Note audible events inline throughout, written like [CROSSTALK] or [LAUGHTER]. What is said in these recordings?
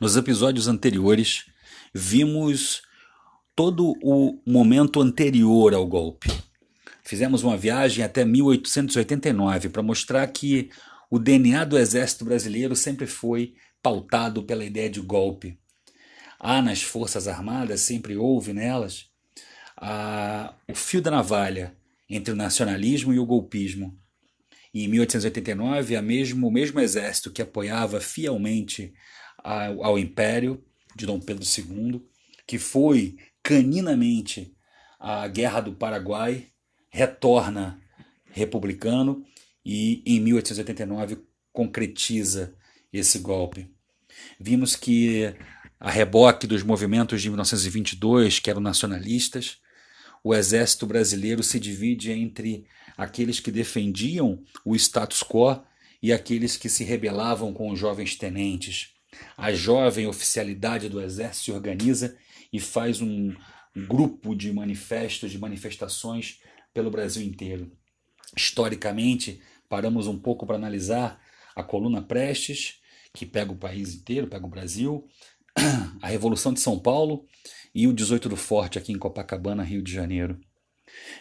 Nos episódios anteriores, vimos todo o momento anterior ao golpe. Fizemos uma viagem até 1889 para mostrar que o DNA do Exército Brasileiro sempre foi pautado pela ideia de golpe. Há nas Forças Armadas, sempre houve nelas, a, o fio da navalha entre o nacionalismo e o golpismo. E em 1889, a mesmo, o mesmo exército que apoiava fielmente ao, Império de Dom Pedro II, que foi caninamente a Guerra do Paraguai, retorna republicano e em 1889 concretiza esse golpe. Vimos que a reboque dos movimentos de 1922, que eram nacionalistas, o exército brasileiro se divide entre aqueles que defendiam o status quo e aqueles que se rebelavam com os jovens tenentes. A jovem oficialidade do exército se organiza e faz um grupo de manifestos, de manifestações pelo Brasil inteiro. Historicamente, paramos um pouco para analisar a coluna Prestes, que pega o país inteiro, pega o Brasil, [CLEARS THROAT] a Revolução de São Paulo e o 18 do Forte aqui em Copacabana, Rio de Janeiro.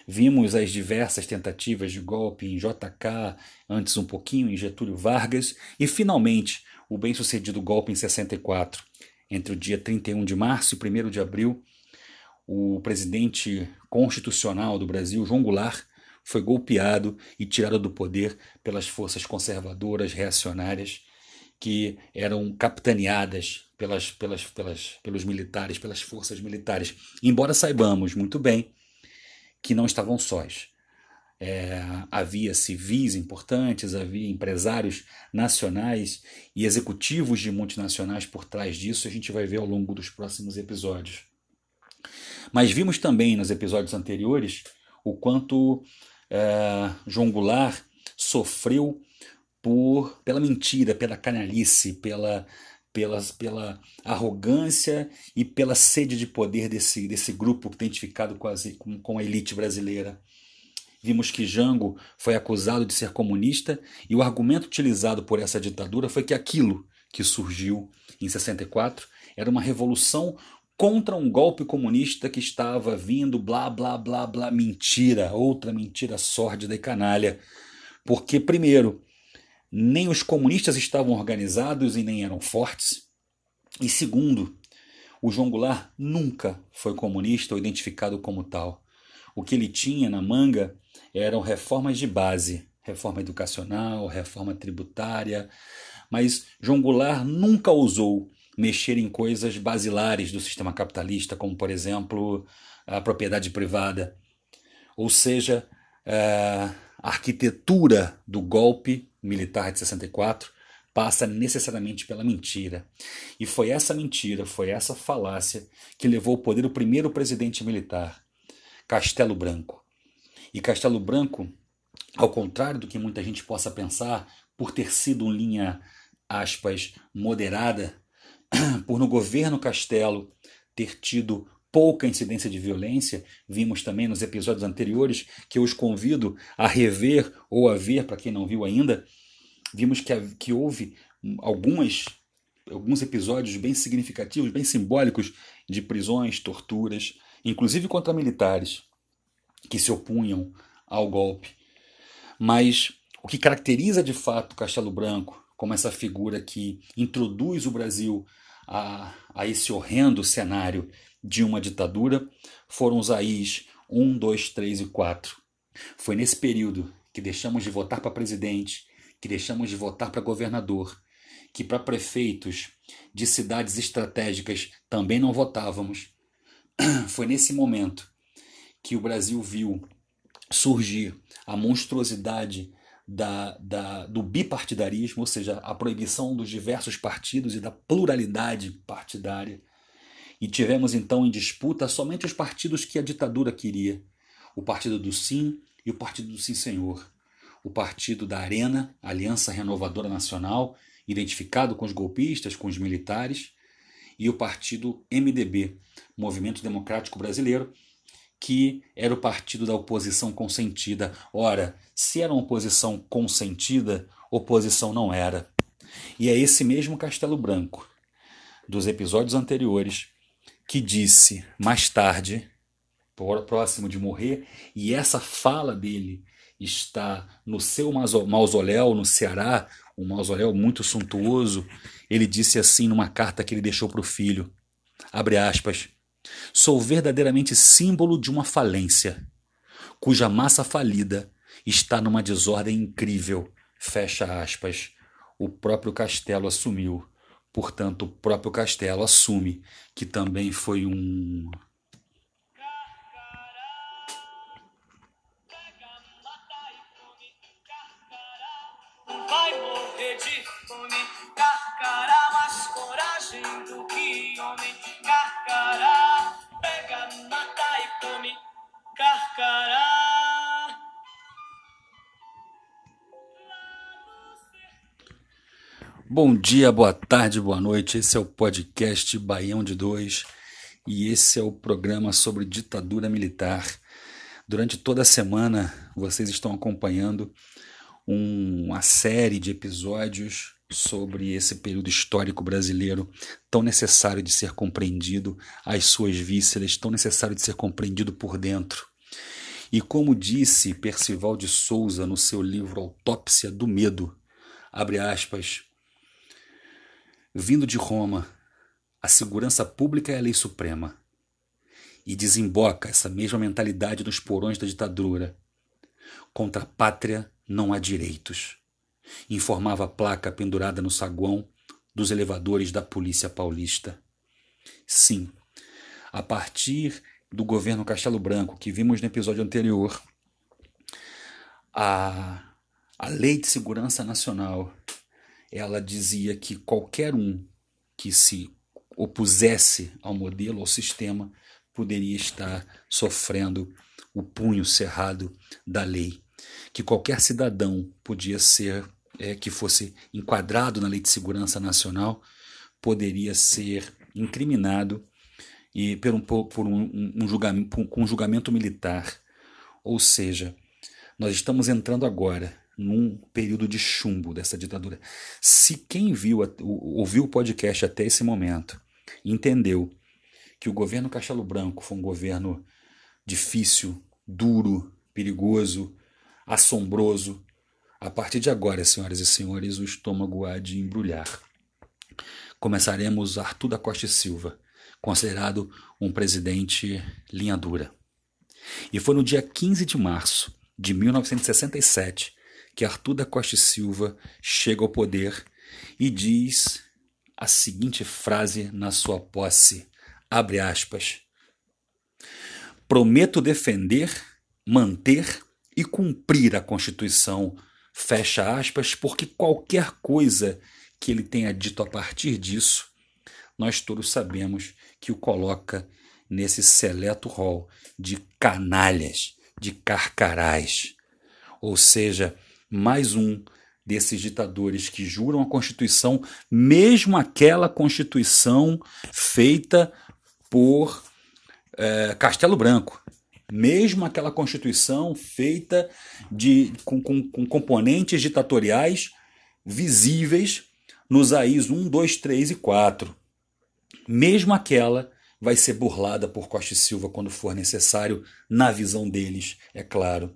Vimos as diversas tentativas de golpe em JK, antes um pouquinho em Getúlio Vargas e finalmente o bem-sucedido golpe em 64. Entre o dia 31 de março e 1 de abril, o presidente constitucional do Brasil, João Goulart, foi golpeado e tirado do poder pelas forças conservadoras reacionárias que eram capitaneadas pelas, pelas, pelas, pelos militares, pelas forças militares. Embora saibamos muito bem que não estavam sós. É, havia civis importantes, havia empresários nacionais e executivos de multinacionais por trás disso, a gente vai ver ao longo dos próximos episódios. Mas vimos também nos episódios anteriores o quanto é, João Goulart sofreu por pela mentira, pela canalice, pela, pela, pela arrogância e pela sede de poder desse, desse grupo identificado quase com, com a elite brasileira. Vimos que Jango foi acusado de ser comunista e o argumento utilizado por essa ditadura foi que aquilo que surgiu em 64 era uma revolução contra um golpe comunista que estava vindo, blá, blá, blá, blá, mentira, outra mentira sórdida e canalha. Porque, primeiro, nem os comunistas estavam organizados e nem eram fortes. E segundo, o João Goulart nunca foi comunista ou identificado como tal. O que ele tinha na manga eram reformas de base, reforma educacional, reforma tributária, mas João Goulart nunca ousou mexer em coisas basilares do sistema capitalista, como por exemplo a propriedade privada. Ou seja, é, a arquitetura do golpe militar de 64 passa necessariamente pela mentira. E foi essa mentira, foi essa falácia que levou ao poder o primeiro presidente militar, Castelo Branco. E Castelo Branco, ao contrário do que muita gente possa pensar, por ter sido um linha aspas moderada, [CLEARS THROAT] por no governo Castelo ter tido pouca incidência de violência, vimos também nos episódios anteriores, que eu os convido a rever ou a ver, para quem não viu ainda, vimos que, que houve algumas, alguns episódios bem significativos, bem simbólicos de prisões, torturas, inclusive contra militares que se opunham ao golpe. Mas o que caracteriza de fato Castelo Branco como essa figura que introduz o Brasil a, a esse horrendo cenário de uma ditadura foram os AIs 1, 2, 3 e 4. Foi nesse período que deixamos de votar para presidente, que deixamos de votar para governador, que para prefeitos de cidades estratégicas também não votávamos. [CLEARS THROAT] Foi nesse momento que o Brasil viu surgir a monstruosidade da, da, do bipartidarismo, ou seja, a proibição dos diversos partidos e da pluralidade partidária. E tivemos então em disputa somente os partidos que a ditadura queria: o Partido do Sim e o Partido do Sim Senhor, o Partido da Arena, Aliança Renovadora Nacional, identificado com os golpistas, com os militares, e o Partido MDB, Movimento Democrático Brasileiro, que era o partido da oposição consentida. Ora, se era uma oposição consentida, oposição não era. E é esse mesmo Castelo Branco, dos episódios anteriores que disse mais tarde, próximo de morrer, e essa fala dele está no seu mausoléu no Ceará, um mausoléu muito suntuoso. Ele disse assim numa carta que ele deixou para o filho: abre aspas, sou verdadeiramente símbolo de uma falência, cuja massa falida está numa desordem incrível. Fecha aspas. O próprio castelo assumiu. Portanto, o próprio castelo assume que também foi um Bom dia, boa tarde, boa noite. Esse é o podcast Baião de Dois e esse é o programa sobre ditadura militar. Durante toda a semana vocês estão acompanhando uma série de episódios sobre esse período histórico brasileiro tão necessário de ser compreendido, as suas vísceras, tão necessário de ser compreendido por dentro. E como disse Percival de Souza no seu livro Autópsia do Medo, abre aspas, Vindo de Roma, a segurança pública é a lei suprema. E desemboca essa mesma mentalidade nos porões da ditadura. Contra a pátria não há direitos, informava a placa pendurada no saguão dos elevadores da Polícia Paulista. Sim, a partir do governo Castelo Branco, que vimos no episódio anterior, a, a Lei de Segurança Nacional ela dizia que qualquer um que se opusesse ao modelo, ao sistema, poderia estar sofrendo o punho cerrado da lei, que qualquer cidadão podia ser, é, que fosse enquadrado na Lei de Segurança Nacional, poderia ser incriminado e por um, por um, um julgamento, com um julgamento militar. Ou seja, nós estamos entrando agora num período de chumbo dessa ditadura. Se quem viu, ouviu o podcast até esse momento, entendeu que o governo Castelo Branco foi um governo difícil, duro, perigoso, assombroso, a partir de agora, senhoras e senhores, o estômago há de embrulhar. Começaremos Arthur da Costa e Silva, considerado um presidente linha dura. E foi no dia 15 de março de 1967 que Arthur da Costa Silva chega ao poder e diz a seguinte frase na sua posse, abre aspas, prometo defender, manter e cumprir a Constituição, fecha aspas, porque qualquer coisa que ele tenha dito a partir disso, nós todos sabemos que o coloca nesse seleto rol de canalhas, de carcarás. Ou seja, mais um desses ditadores que juram a Constituição, mesmo aquela Constituição feita por é, Castelo Branco, mesmo aquela Constituição feita de, com, com, com componentes ditatoriais visíveis nos AIs 1, 2, 3 e 4. Mesmo aquela vai ser burlada por Costa e Silva quando for necessário, na visão deles, é claro.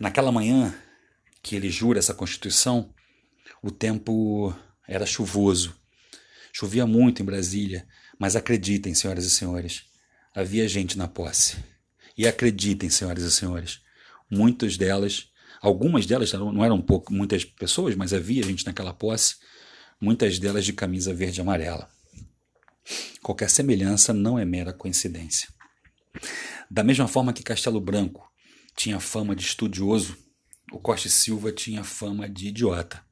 Naquela manhã que ele jura essa Constituição, o tempo era chuvoso. Chovia muito em Brasília, mas acreditem, senhoras e senhores, havia gente na posse. E acreditem, senhoras e senhores, muitas delas, algumas delas não eram pouco, muitas pessoas, mas havia gente naquela posse, muitas delas de camisa verde e amarela. Qualquer semelhança não é mera coincidência. Da mesma forma que Castelo Branco tinha fama de estudioso, o Costa Silva tinha fama de idiota.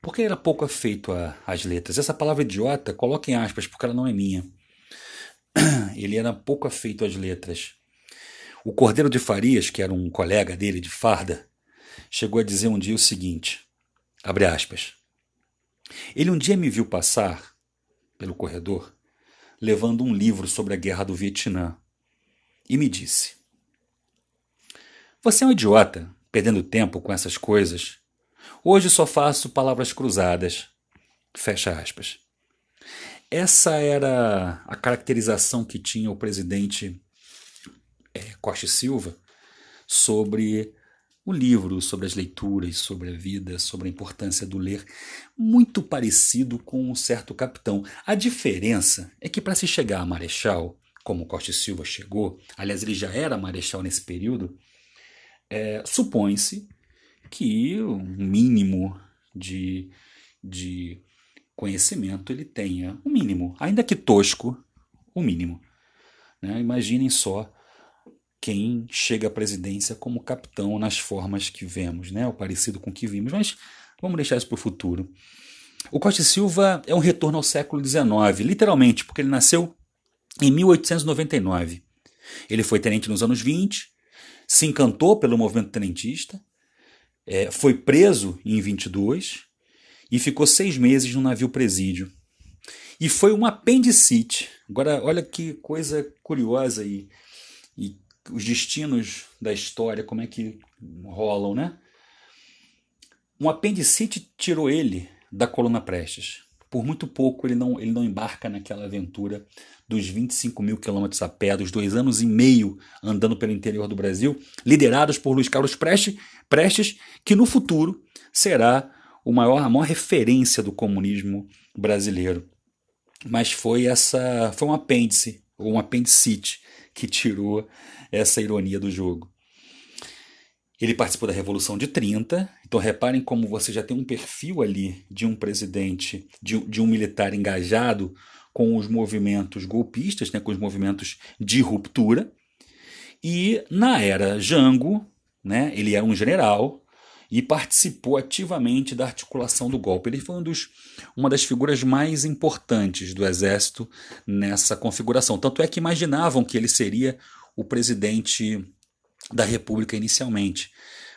Porque era pouco afeito às letras. Essa palavra idiota, coloque em aspas, porque ela não é minha. [CLEARS THROAT] Ele era pouco afeito às letras. O Cordeiro de Farias, que era um colega dele de farda, chegou a dizer um dia o seguinte: abre aspas. Ele um dia me viu passar pelo corredor levando um livro sobre a guerra do Vietnã e me disse: você é um idiota, perdendo tempo com essas coisas. Hoje só faço palavras cruzadas. Fecha aspas. Essa era a caracterização que tinha o presidente é, Costa Silva sobre o livro, sobre as leituras, sobre a vida, sobre a importância do ler, muito parecido com um certo capitão. A diferença é que para se chegar a marechal, como Costa Silva chegou, aliás, ele já era marechal nesse período, é, supõe-se que um mínimo de, de conhecimento ele tenha, o um mínimo, ainda que tosco, o um mínimo. Né? Imaginem só quem chega à presidência como capitão nas formas que vemos, né? o parecido com o que vimos, mas vamos deixar isso para o futuro. O Costa Silva é um retorno ao século XIX, literalmente, porque ele nasceu em 1899. Ele foi tenente nos anos 20, se encantou pelo movimento tenentista, é, foi preso em 22 e ficou seis meses no navio presídio. E foi um apendicite. Agora, olha que coisa curiosa e, e os destinos da história, como é que rolam, né? Um apendicite tirou ele da coluna Prestes. Por muito pouco ele não, ele não embarca naquela aventura dos 25 mil quilômetros a pé, dos dois anos e meio andando pelo interior do Brasil, liderados por Luiz Carlos Prestes, Prestes que no futuro será o maior, a maior referência do comunismo brasileiro. Mas foi essa, foi um apêndice, ou um apendicite, que tirou essa ironia do jogo. Ele participou da Revolução de 30, então reparem como você já tem um perfil ali de um presidente, de, de um militar engajado com os movimentos golpistas, né, com os movimentos de ruptura. E na era Jango, né, ele era um general, e participou ativamente da articulação do golpe. Ele foi um dos, uma das figuras mais importantes do exército nessa configuração. Tanto é que imaginavam que ele seria o presidente da República inicialmente.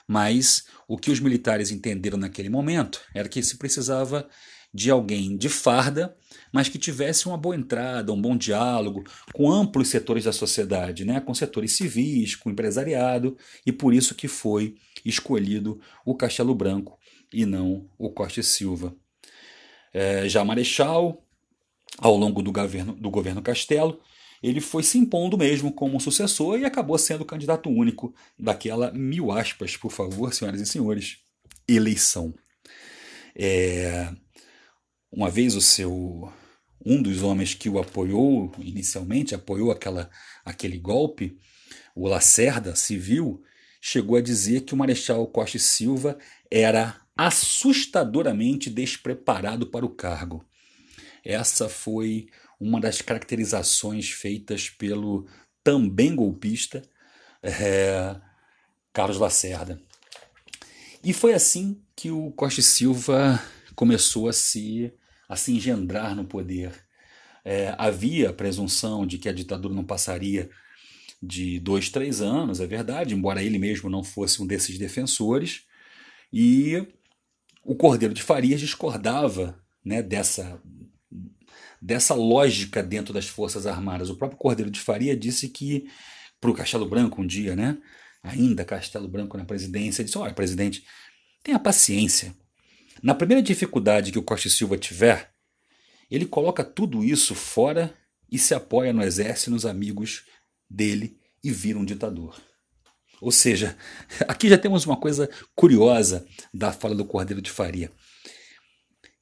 Mas o que os militares entenderam naquele momento era que se precisava de alguém de farda, mas que tivesse uma boa entrada, um bom diálogo com amplos setores da sociedade, né? com setores civis, com empresariado, e por isso que foi escolhido o Castelo Branco e não o Costa Silva. É, já Marechal, ao longo do governo, do governo Castelo, ele foi se impondo mesmo como sucessor e acabou sendo candidato único daquela, mil aspas, por favor, senhoras e senhores, eleição. É, uma vez o seu um dos homens que o apoiou inicialmente, apoiou aquela, aquele golpe, o Lacerda, civil, chegou a dizer que o Marechal Costa e Silva era assustadoramente despreparado para o cargo. Essa foi uma das caracterizações feitas pelo também golpista é, Carlos Lacerda. E foi assim que o Costa e Silva começou a se, a se engendrar no poder. É, havia a presunção de que a ditadura não passaria de dois, três anos, é verdade, embora ele mesmo não fosse um desses defensores, e o Cordeiro de Farias discordava né, dessa, dessa lógica dentro das Forças Armadas. O próprio Cordeiro de Faria disse que, para o Castelo Branco, um dia, né, ainda Castelo Branco na presidência, disse: Olha, presidente, tenha paciência. Na primeira dificuldade que o Costa Silva tiver, ele coloca tudo isso fora e se apoia no exército e nos amigos dele e vira um ditador. Ou seja, [LAUGHS] aqui já temos uma coisa curiosa da fala do Cordeiro de Faria.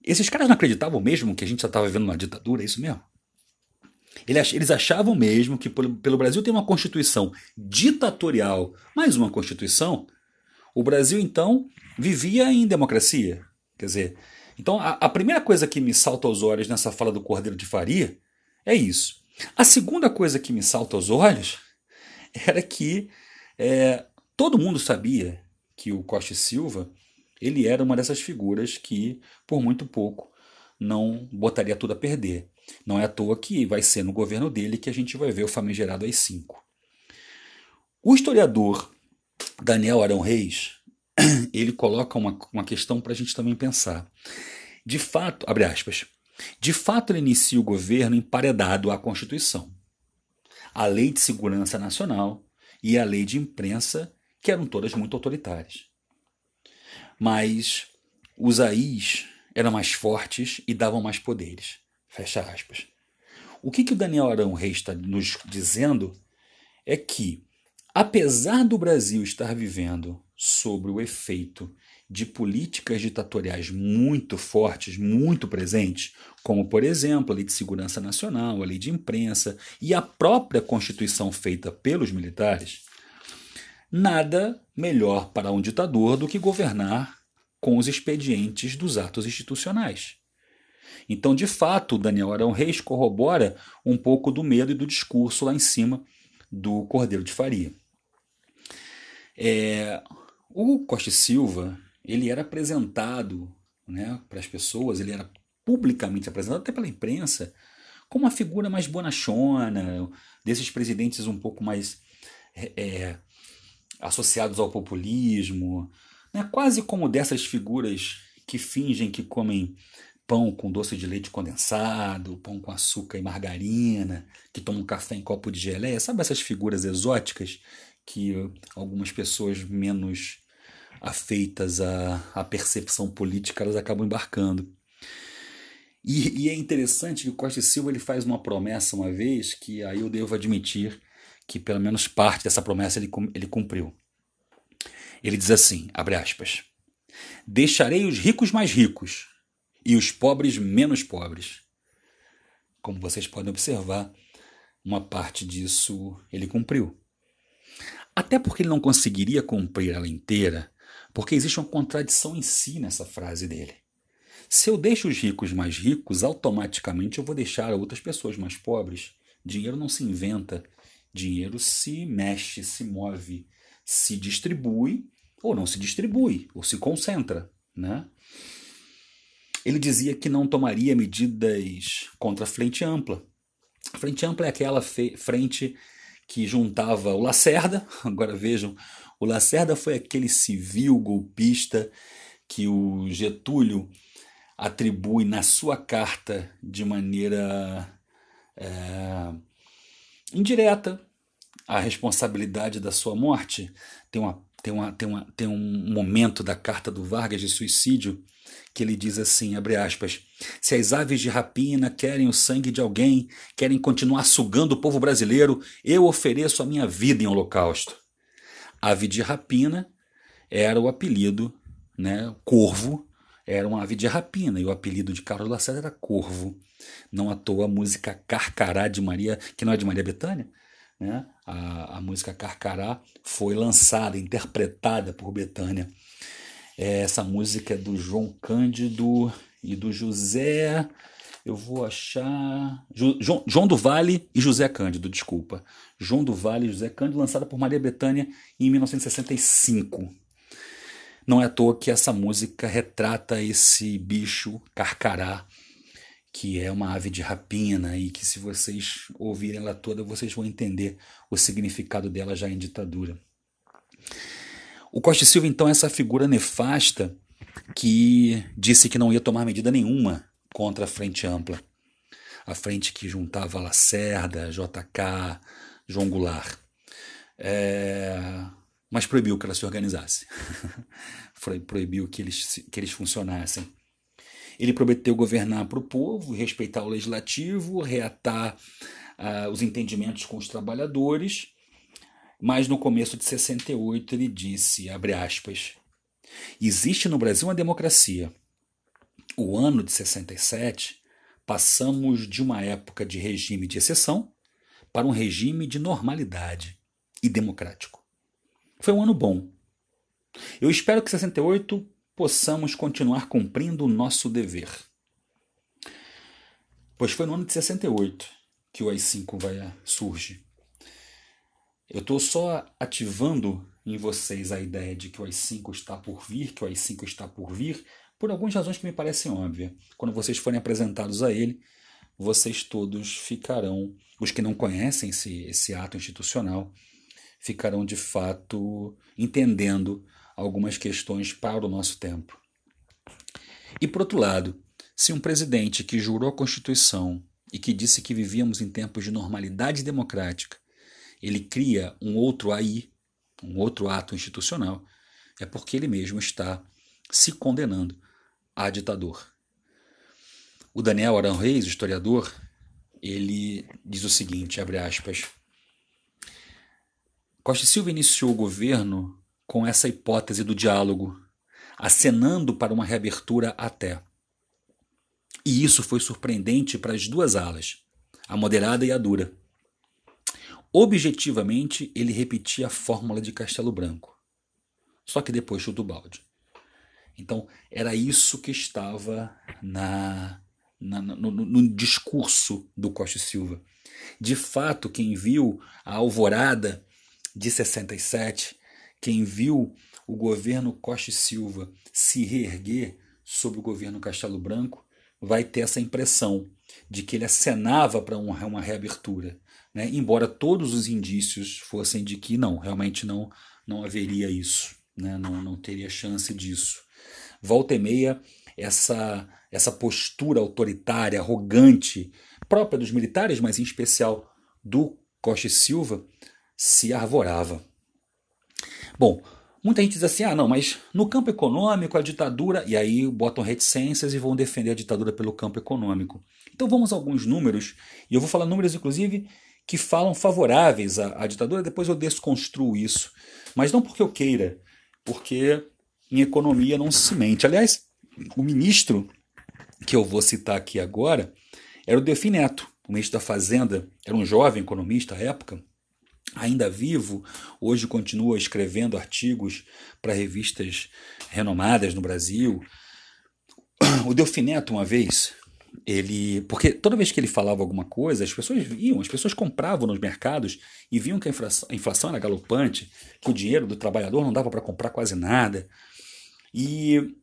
Esses caras não acreditavam mesmo que a gente já estava vivendo uma ditadura, é isso mesmo? Eles achavam mesmo que pelo Brasil tem uma constituição ditatorial, mais uma constituição. O Brasil então vivia em democracia. Quer dizer, então a, a primeira coisa que me salta aos olhos nessa fala do Cordeiro de Faria é isso. A segunda coisa que me salta aos olhos [LAUGHS] era que é, todo mundo sabia que o Costa e Silva ele era uma dessas figuras que, por muito pouco, não botaria tudo a perder. Não é à toa que vai ser no governo dele que a gente vai ver o famigerado AI-5. O historiador Daniel Arão Reis [CLEARS THROAT] ele coloca uma, uma questão para a gente também pensar. De fato, abre aspas, de fato ele inicia o governo emparedado à Constituição, à Lei de Segurança Nacional e à Lei de Imprensa, que eram todas muito autoritárias. Mas os AIs eram mais fortes e davam mais poderes. Fecha aspas. O que, que o Daniel Arão Reis está nos dizendo é que, apesar do Brasil estar vivendo sobre o efeito de políticas ditatoriais muito fortes, muito presentes, como, por exemplo, a Lei de Segurança Nacional, a Lei de Imprensa e a própria Constituição feita pelos militares, nada melhor para um ditador do que governar com os expedientes dos atos institucionais. Então, de fato, Daniel Arão Reis corrobora um pouco do medo e do discurso lá em cima do Cordeiro de Faria. É, o Costa Silva ele era apresentado né, para as pessoas, ele era publicamente apresentado até pela imprensa como uma figura mais bonachona, desses presidentes um pouco mais é, é associados ao populismo, né, quase como dessas figuras que fingem que comem pão com doce de leite condensado, pão com açúcar e margarina, que tomam café em copo de geleia, sabe essas figuras exóticas que algumas pessoas menos afeitas à, à percepção política elas acabam embarcando. E, e, é interessante que o Costa Silva ele faz uma promessa uma vez que aí eu devo admitir que pelo menos parte dessa promessa ele, ele cumpriu. Ele diz assim, abre aspas, deixarei os ricos mais ricos e os pobres menos pobres. Como vocês podem observar, uma parte disso ele cumpriu. Até porque ele não conseguiria cumprir ela inteira, porque existe uma contradição em si nessa frase dele. Se eu deixo os ricos mais ricos, automaticamente eu vou deixar outras pessoas mais pobres. Dinheiro não se inventa, dinheiro se mexe, se move, se distribui ou não se distribui, ou se concentra, né? Ele dizia que não tomaria medidas contra a frente ampla. A frente ampla é aquela frente que juntava o Lacerda. [LAUGHS] Agora vejam, o Lacerda foi aquele civil golpista que o Getúlio atribui na sua carta de maneira é, indireta a responsabilidade da sua morte. Tem, uma, tem, uma, tem, uma, tem um momento da carta do Vargas de suicídio que ele diz assim, abre aspas, se as aves de rapina querem o sangue de alguém, querem continuar sugando o povo brasileiro, eu ofereço a minha vida em holocausto. Ave de rapina era o apelido, né, corvo, era uma ave de rapina, e o apelido de Carlos Lacerda era corvo. Não à toa a música Carcará de Maria, que não é de Maria Bethânia, né? a, a música Carcará foi lançada, interpretada por Bethânia é, essa música é do João Cândido e do José. Eu vou achar. João, João do Vale e José Cândido, desculpa. João do Vale e José Cândido, lançada por Maria Bethânia em 1965. Não é à toa que essa música retrata esse bicho carcará, que é uma ave de rapina, e que se vocês ouvirem ela toda, vocês vão entender o significado dela já em ditadura. O Costa Silva, então, é essa figura nefasta que disse que não ia tomar medida nenhuma contra a Frente Ampla. A frente que juntava Lacerda, JK, João Goulart. É... Mas proibiu que ela se organizasse. [LAUGHS] proibiu que eles, que eles funcionassem. Ele prometeu governar para o povo, respeitar o legislativo, reatar uh, os entendimentos com os trabalhadores mas no começo de 68 ele disse, abre aspas, existe no Brasil uma democracia. O ano de 67 passamos de uma época de regime de exceção para um regime de normalidade e democrático. Foi um ano bom. Eu espero que 68 possamos continuar cumprindo o nosso dever. Pois foi no ano de 68 que o AI-5 vai surge. Eu estou só ativando em vocês a ideia de que o AI-5 está por vir, que o AI-5 está por vir, por algumas razões que me parecem óbvias. Quando vocês forem apresentados a ele, vocês todos ficarão, os que não conhecem esse, esse ato institucional, ficarão de fato entendendo algumas questões para o nosso tempo. E por outro lado, se um presidente que jurou a Constituição e que disse que vivíamos em tempos de normalidade democrática ele cria um outro AI, um outro ato institucional, é porque ele mesmo está se condenando a ditador. O Daniel Arão Reis, historiador, ele diz o seguinte, abre aspas, Costa Silva iniciou o governo com essa hipótese do diálogo, acenando para uma reabertura até. E isso foi surpreendente para as duas alas, a moderada e a dura. Objetivamente, ele repetia a fórmula de Castelo Branco, só que depois chutou o balde. Então, era isso que estava na, na no, no, discurso do Costa Silva. De fato, quem viu a alvorada de 67, quem viu o governo Costa e Silva se reerguer sobre o governo Castelo Branco, vai ter essa impressão de que ele acenava para uma, reabertura, né? embora todos os indícios fossem de que não, realmente não, não haveria isso, né? não, não teria chance disso. Volta e meia, essa, essa postura autoritária, arrogante, própria dos militares, mas em especial do Costa e Silva, se arvorava. Bom, muita gente diz assim: ah, não, mas no campo econômico a ditadura. E aí botam reticências e vão defender a ditadura pelo campo econômico. Então vamos a alguns números, e eu vou falar números, inclusive, que falam favoráveis à, à ditadura, depois eu desconstruo isso. Mas não porque eu queira, porque em economia não se mente. Aliás, o ministro que eu vou citar aqui agora era o Delfim Neto, o ministro da Fazenda, era um jovem economista à época, ainda vivo, hoje continua escrevendo artigos para revistas renomadas no Brasil. O Delfineto, uma vez, ele. Porque toda vez que ele falava alguma coisa, as pessoas viam, as pessoas compravam nos mercados e viam que a inflação, a inflação era galopante, que o dinheiro do trabalhador não dava para comprar quase nada. E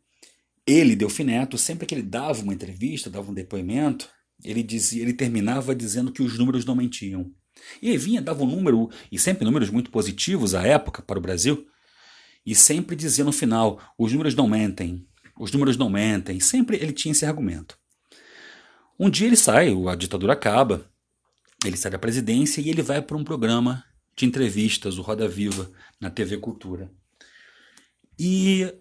ele, Delfineto, sempre que ele dava uma entrevista, dava um depoimento, ele dizia, ele terminava dizendo que os números não mentiam. E aí vinha, dava um número, e sempre números muito positivos à época para o Brasil, e sempre dizia no final: os números não mentem, os números não mentem. Sempre ele tinha esse argumento. Um dia ele sai, a ditadura acaba, ele sai da presidência e ele vai para um programa de entrevistas, o Roda Viva, na TV Cultura. E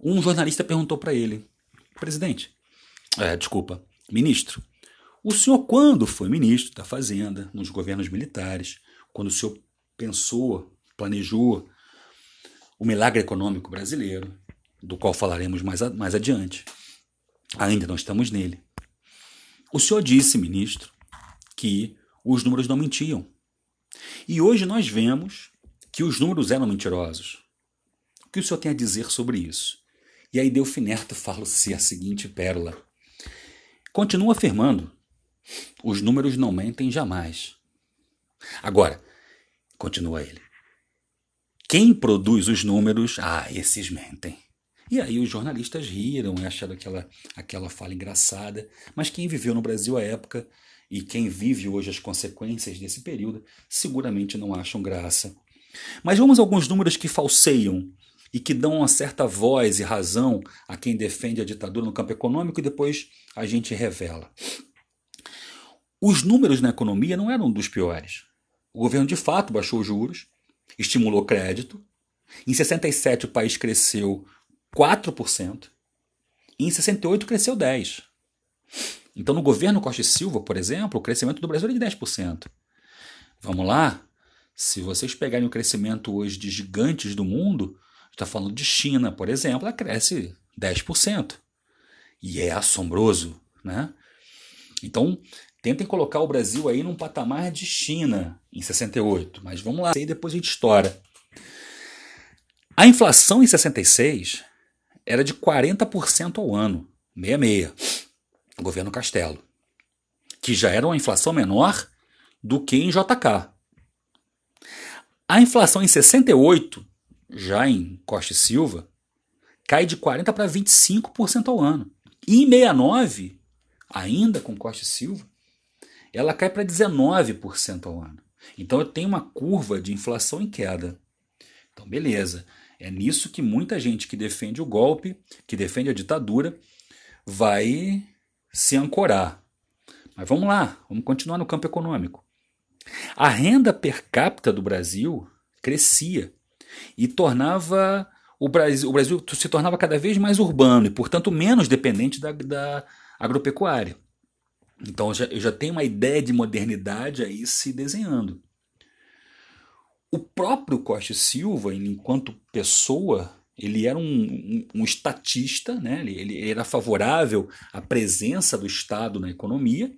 um jornalista perguntou para ele: presidente, é, desculpa, ministro, o senhor, quando foi ministro da Fazenda, nos governos militares, quando o senhor pensou, planejou o milagre econômico brasileiro, do qual falaremos mais, mais adiante, ainda não estamos nele. O senhor disse, ministro, que os números não mentiam. E hoje nós vemos que os números eram mentirosos. O que o senhor tem a dizer sobre isso? E aí Delfinerto fala-se a seguinte pérola. Continua afirmando os números não mentem jamais. Agora, continua ele. Quem produz os números, ah, esses mentem. E aí os jornalistas riram e acharam aquela, aquela fala engraçada. Mas quem viveu no Brasil à época e quem vive hoje as consequências desse período seguramente não acham graça. Mas vamos a alguns números que falseiam e que dão uma certa voz e razão a quem defende a ditadura no campo econômico e depois a gente revela. Os números na economia não eram dos piores. O governo de fato baixou os juros, estimulou crédito. Em 67 o país cresceu 4%, e em 68 cresceu 10%. Então, no governo Costa e Silva, por exemplo, o crescimento do Brasil é de 10%. Vamos lá? Se vocês pegarem o crescimento hoje de gigantes do mundo, está falando de China, por exemplo, ela cresce 10%. E é assombroso, né? Então, Tentem colocar o Brasil aí num patamar de China em 68, mas vamos lá, e depois a gente estoura. A inflação em 66 era de 40% ao ano, 66, governo Castelo, que já era uma inflação menor do que em JK. A inflação em 68, já em Costa e Silva, cai de 40% para 25% ao ano. E em 69, ainda com Costa e Silva, ela cai para 19% ao ano. Então eu tenho uma curva de inflação em queda. Então, beleza. É nisso que muita gente que defende o golpe, que defende a ditadura, vai se ancorar. Mas vamos lá, vamos continuar no campo econômico. A renda per capita do Brasil crescia e tornava o Brasil, o Brasil se tornava cada vez mais urbano e, portanto, menos dependente da, da agropecuária. Então já, eu já tenho uma ideia de modernidade aí se desenhando. O próprio Costa Silva, enquanto pessoa, ele era um, um, um estatista, né? ele, ele era favorável à presença do Estado na economia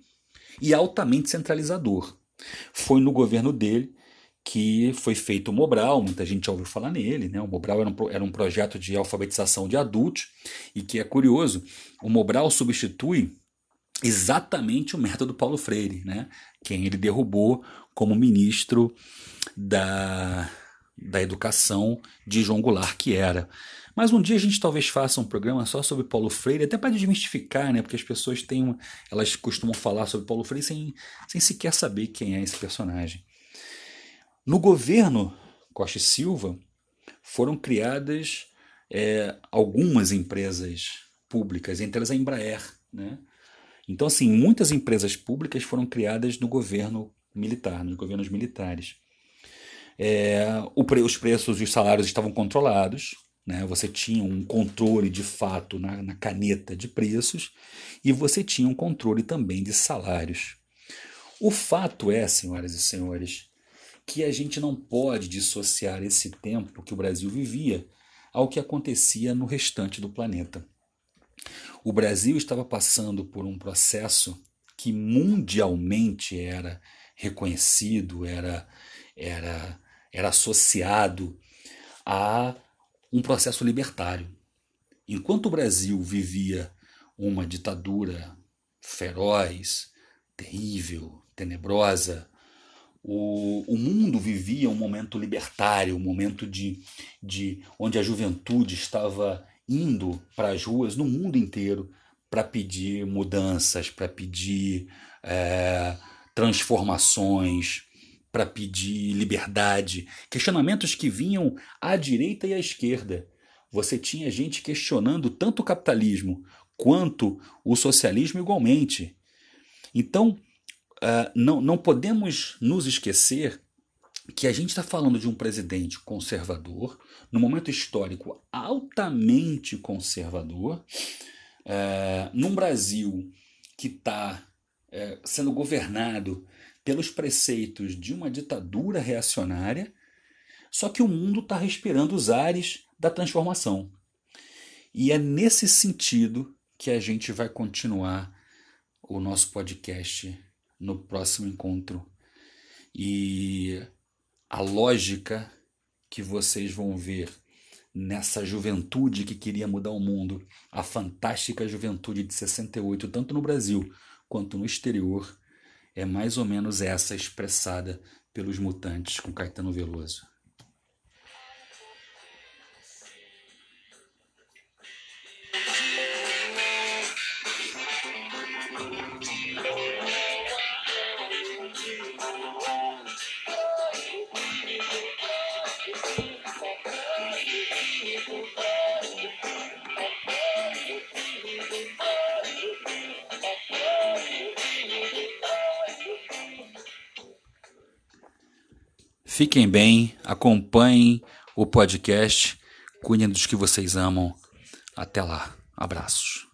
e altamente centralizador. Foi no governo dele que foi feito o Mobral, muita gente já ouviu falar nele, né? O Mobral era um, era um projeto de alfabetização de adultos e que é curioso, o Mobral substitui exatamente o método Paulo Freire, né? Quem ele derrubou como ministro da, da educação de João Goulart, que era. Mas um dia a gente talvez faça um programa só sobre Paulo Freire, até para desmistificar, né? Porque as pessoas têm, elas costumam falar sobre Paulo Freire sem, sem sequer saber quem é esse personagem. No governo Costa e Silva foram criadas é, algumas empresas públicas, entre elas a Embraer, né? Então, assim, muitas empresas públicas foram criadas no governo militar, nos governos militares. É, o, os preços e os salários estavam controlados, né? você tinha um controle de fato na, na caneta de preços e você tinha um controle também de salários. O fato é, senhoras e senhores, que a gente não pode dissociar esse tempo que o Brasil vivia ao que acontecia no restante do planeta. O Brasil estava passando por um processo que mundialmente era reconhecido, era, era, era associado a um processo libertário. Enquanto o Brasil vivia uma ditadura feroz, terrível, tenebrosa, o, o mundo vivia um momento libertário, um momento de, de onde a juventude estava indo para as ruas no mundo inteiro para pedir mudanças, para pedir é, transformações, para pedir liberdade. Questionamentos que vinham à direita e à esquerda. Você tinha gente questionando tanto o capitalismo quanto o socialismo igualmente. Então, uh, não, não podemos nos esquecer que a gente está falando de um presidente conservador, num momento histórico altamente conservador, é, num Brasil que está é, sendo governado pelos preceitos de uma ditadura reacionária, só que o mundo está respirando os ares da transformação. E é nesse sentido que a gente vai continuar o nosso podcast no próximo encontro. E a lógica que vocês vão ver nessa juventude que queria mudar o mundo, a fantástica juventude de 68, tanto no Brasil quanto no exterior, é mais ou menos essa expressada pelos mutantes com Caetano Veloso. Fiquem bem, acompanhem o podcast, cuidem dos que vocês amam. Até lá. Abraços.